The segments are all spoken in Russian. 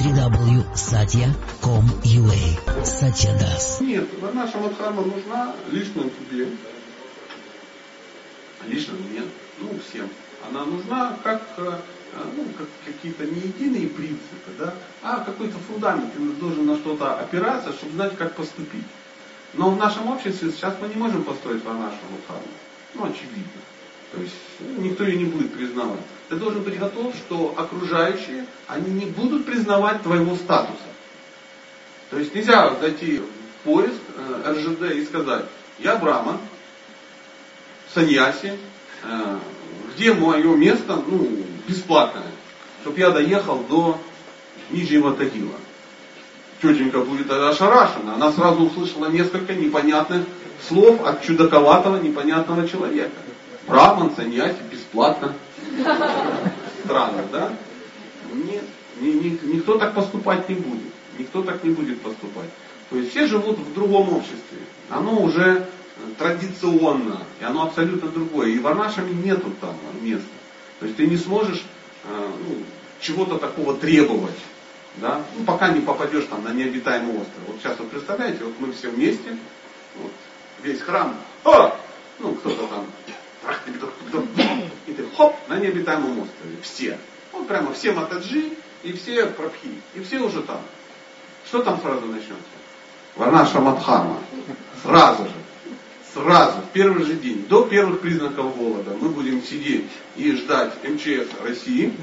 www.satya.com.ua Satya Das. Нет, наша Мадхарма нужна лично тебе. Лично мне, ну всем. Она нужна как, э, ну, как какие-то не единые принципы, да, а какой-то фундамент. Ты должен на что-то опираться, чтобы знать, как поступить. Но в нашем обществе сейчас мы не можем построить нашу Мадхарму. Ну, очевидно. То есть никто ее не будет признавать. Ты должен быть готов, что окружающие, они не будут признавать твоего статуса. То есть нельзя зайти в поиск э, РЖД и сказать, я Брахман, саньяси, э, где мое место, ну, бесплатное, чтобы я доехал до Нижнего Тагила. Тетенька будет ошарашена, она сразу услышала несколько непонятных слов от чудаковатого, непонятного человека. Брахман, саньяси, бесплатно. Странно, да? Нет, ни, ни, никто так поступать не будет. Никто так не будет поступать. То есть все живут в другом обществе. Оно уже традиционно, и оно абсолютно другое. И в Арнашами нету там места. То есть ты не сможешь э, ну, чего-то такого требовать. Да? Ну, пока не попадешь там на необитаемый остров. Вот сейчас вот представляете, вот мы все вместе, вот, весь храм, о! ну кто-то там и ты хоп, на необитаемом острове. Все. Вот прямо все матаджи и все прабхи. И все уже там. Что там сразу начнется? Варнаша Мадхарма. Сразу же. Сразу, в первый же день, до первых признаков голода, мы будем сидеть и ждать МЧС России,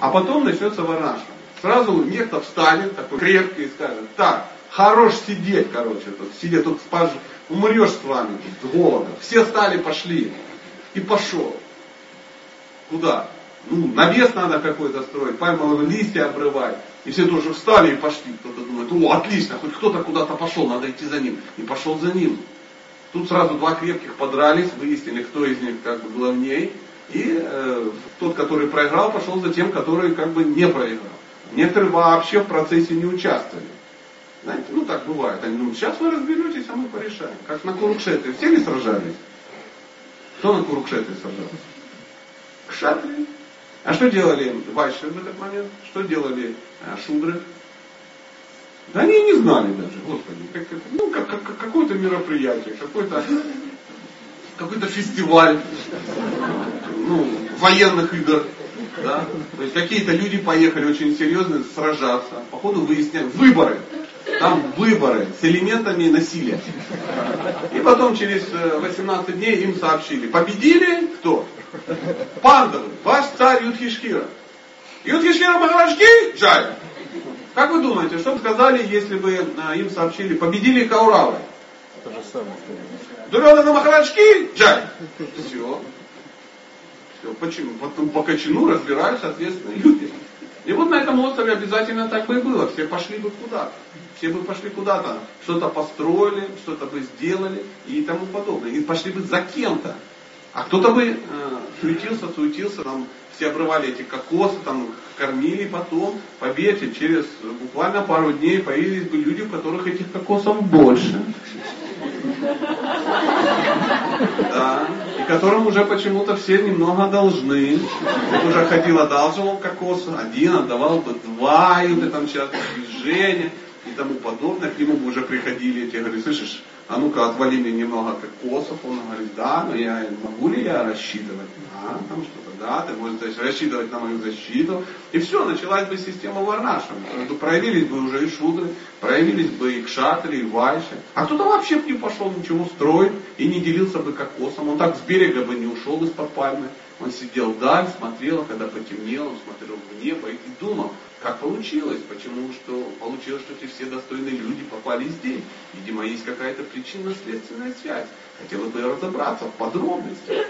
а потом начнется Варнаша. Сразу некто встанет, такой крепкий, и скажет, так, хорош сидеть, короче, тут сидеть, тут спаж... умрешь с вами с голода. Все стали, пошли и пошел. Куда? Ну, навес надо какой-то строить, пальмовые листья обрывать. И все тоже встали и пошли. Кто-то думает, о, отлично, хоть кто-то куда-то пошел, надо идти за ним. И пошел за ним. Тут сразу два крепких подрались, выяснили, кто из них как бы главней. И э, тот, который проиграл, пошел за тем, который как бы не проиграл. Некоторые вообще в процессе не участвовали. Знаете, ну так бывает. Они думают, сейчас вы разберетесь, а мы порешаем. Как на Курукшетре. Все не сражались? Кто на Курукшетре сражался? Кшатри. А что делали вайши в этот момент? Что делали а, шудры? Да они не знали даже, господи. Как, ну, как, как, какое-то мероприятие, какой-то какой-то фестиваль ну, военных игр. Да? То есть какие-то люди поехали очень серьезно сражаться. Походу выясняют выборы. Там выборы с элементами насилия. И потом через 18 э, дней им сообщили. Победили кто? Пандавы, ваш царь Юдхишкира. Юдхишкира Махараджки, жаль. Как вы думаете, что бы сказали, если бы э, им сообщили, победили Кауравы? То же самое. Дурёдана Махараджки, жаль. Все. Все. Почему? Потом по кочану разбирают, соответственно, люди. И вот на этом острове обязательно так бы и было. Все пошли бы куда-то. Все бы пошли куда-то. Что-то построили, что-то бы сделали и тому подобное. И пошли бы за кем-то. А кто-то бы э, суетился, суетился, там все обрывали эти кокосы, там кормили потом. Поверьте, через буквально пару дней появились бы люди, у которых этих кокосов больше. Да, которым уже почему-то все немного должны. Уже ходил, одалживал кокосы, один отдавал бы два, и вот там сейчас движение и тому подобное. К нему бы уже приходили эти, говорили, слышишь, а ну-ка отвали мне немного кокосов. Он говорит, да, но я могу ли я рассчитывать? Да, там что-то, да, ты можешь рассчитывать на мою защиту. И все, началась бы система Варнаша. Проявились бы уже и шудры, проявились бы и кшатри, и вайши. А кто-то вообще бы не пошел ничего строить и не делился бы кокосом. Он так с берега бы не ушел из-под пальмы. Он сидел вдаль, смотрел, когда потемнело, он смотрел в небо и думал, как получилось? Почему что получилось, что эти все достойные люди попали здесь? Видимо, есть какая-то причинно-следственная связь. Хотелось бы разобраться в подробностях.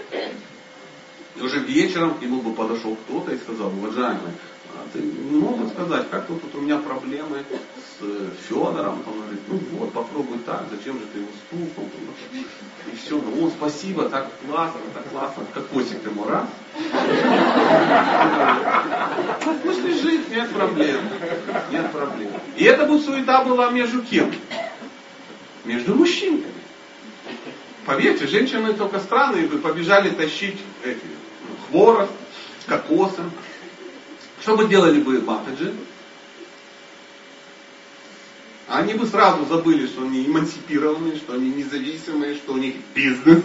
И уже вечером к нему бы подошел кто-то и сказал, уважаемый, а ты не мог бы сказать, как тут, у меня проблемы с э, Федором? Он говорит, ну вот, попробуй так, зачем же ты его стукнул? И все, ну о, спасибо, так классно, так классно, как косик ему раз. Пусть лежит, нет проблем. Нет проблем. И эта бы суета была между кем? Между мужчинами. Поверьте, женщины только странные бы побежали тащить эти, хворост, кокосы. Что бы делали бы матаджи? Они бы сразу забыли, что они эмансипированные, что они независимые, что у них бизнес,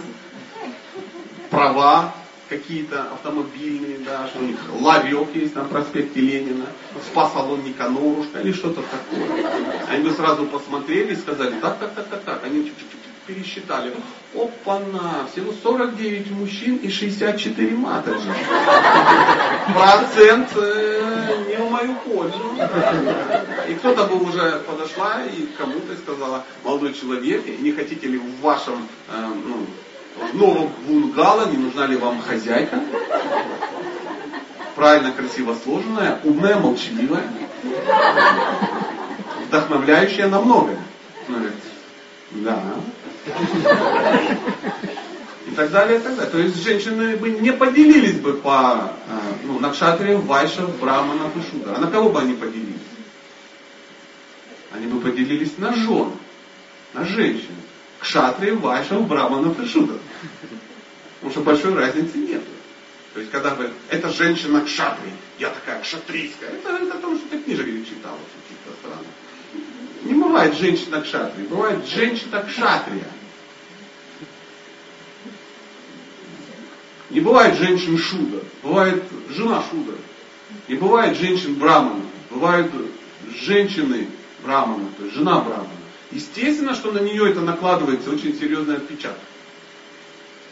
права какие-то автомобильные, да, что у них ларек есть на проспекте Ленина, спа-салон Никанорушка или что-то такое. Они бы сразу посмотрели и сказали, так, так, так, так, так. Они чуть-чуть пересчитали. Опа-на, всего 49 мужчин и 64 маточки. Процент э, не в мою пользу. И кто-то бы уже подошла и кому-то сказала, молодой человек, не хотите ли в вашем э, ну, в новом бунгало, не нужна ли вам хозяйка? Правильно, красиво сложенная, умная, молчаливая, вдохновляющая на многое. Да. И так далее, и так далее. То есть женщины бы не поделились бы по э, ну, Накшатриям, Вайшев, Браманов и Шудра. А на кого бы они поделились? Они бы поделились на жен, на женщин. Кшатриев, Вайшев, Браманов и Шудра. Потому что большой разницы нет. То есть, когда вы, это женщина кшатри, я такая кшатрийская, это, это потому, что ты книжек читал каких-то странах. Не бывает женщина кшатри, бывает женщина кшатрия. Не бывает женщин шуда, бывает жена шуда. Не бывает женщин брамана, бывают женщины брамана, то есть жена брамана. Естественно, что на нее это накладывается очень серьезный отпечаток.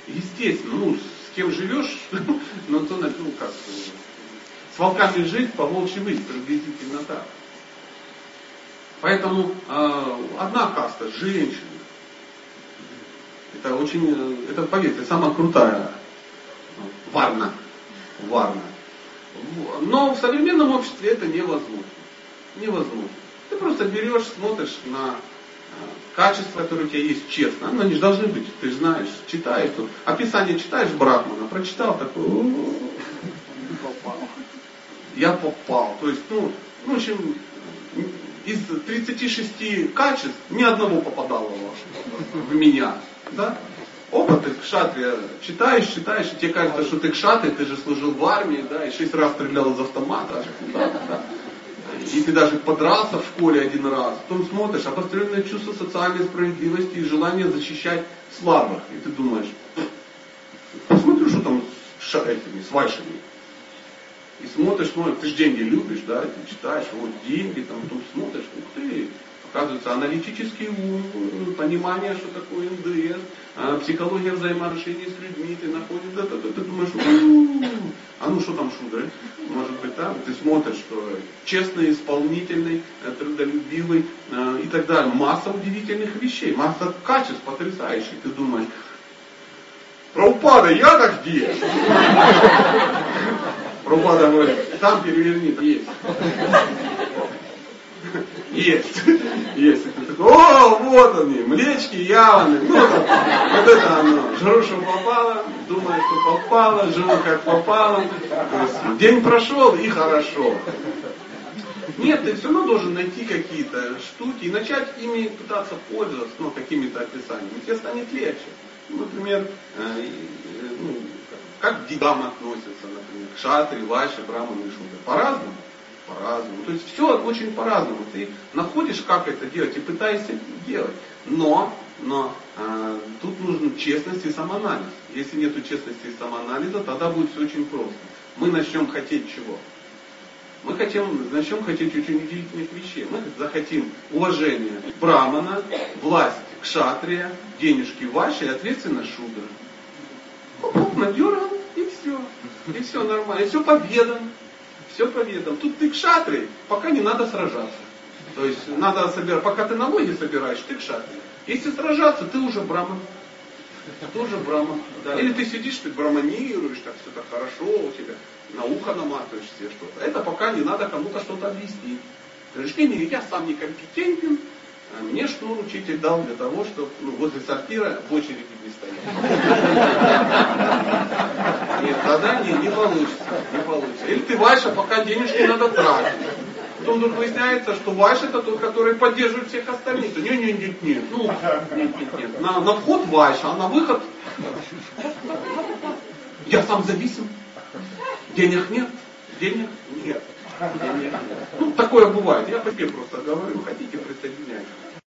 Естественно, ну, с кем живешь, ну, то, ну, как, с волками жить, по волчьи быть, приблизительно так. Поэтому э, одна каста, женщины, это очень, это, поверьте, самая крутая варна. Варна. Но в современном обществе это невозможно. Невозможно. Ты просто берешь, смотришь на э, качества, которые у тебя есть честно. Но они же должны быть, ты же знаешь, читаешь тут. Описание читаешь Брахмана, прочитал такой, я попал. То есть, ну, ну, в общем, из 36 качеств ни одного попадало в меня. Да? Оба ты кшатрия читаешь, читаешь, и тебе кажется, что ты кшатрий, ты же служил в армии, да, и шесть раз стрелял из автомата. Да, да. И ты даже подрался в школе один раз. Потом смотришь, обостренное чувство социальной справедливости и желание защищать слабых. И ты думаешь, посмотрю, что там с этими, с вайшами и смотришь, ну, ты же деньги любишь, да, ты читаешь, вот деньги, там, тут смотришь, ух ты, оказывается, аналитический ум, понимание, что такое НДС, а, психология взаимоотношений с людьми, ты находишь, да, да, да, ты думаешь, а ну что там шудры? Может быть, там, ты смотришь, что честный, исполнительный, э, трудолюбивый э, и так далее. Масса удивительных вещей, масса качеств потрясающих. Ты думаешь, про упада я-то где? Прабхупада говорит, там переверни, есть. Есть. Есть. Такой, о, вот они, млечки яваны. Ну, вот, это оно. Жру, что попало, думаю, что попало, живу как попало. Есть, день прошел и хорошо. Нет, ты все равно должен найти какие-то штуки и начать ими пытаться пользоваться, ну, какими-то описаниями. Тебе станет легче. Например, э, ну, как к деньгам относятся, например, к шатре, вайше, браману и шудре. По-разному. По-разному. То есть все очень по-разному. Ты находишь, как это делать и пытаешься делать. Но, но э, тут нужна честность и самоанализ. Если нет честности и самоанализа, тогда будет все очень просто. Мы начнем хотеть чего? Мы хотим, начнем хотеть очень удивительных вещей. Мы захотим уважения брамана, власть кшатрия, денежки ваши и ответственность шудра. Оп, надергал, и все. Все нормально. И все победа. Все победа. Тут ты к шатре, пока не надо сражаться. То есть надо собирать, пока ты налоги собираешь, ты к шатре. Если сражаться, ты уже браман. Ты уже браман. Да. Или ты сидишь, ты браманируешь, так все так хорошо у тебя, на ухо наматываешь себе что-то. Это пока не надо кому-то что-то объяснить. Не, не, я сам некомпетентен, а мне шнур учитель дал для того, чтобы ну, возле сортира в очереди не стоять. Нет, тогда не, не получится, не получится. Или ты Вайша, пока денежки надо тратить. Потом вдруг выясняется, что Вайша это тот, который поддерживает всех остальных. Нет, нет, нет, нет. Ну, нет, нет, нет. На, на вход Вайша, а на выход я сам зависим. Денег нет, денег нет. Ну, такое бывает. Я по себе просто говорю, хотите,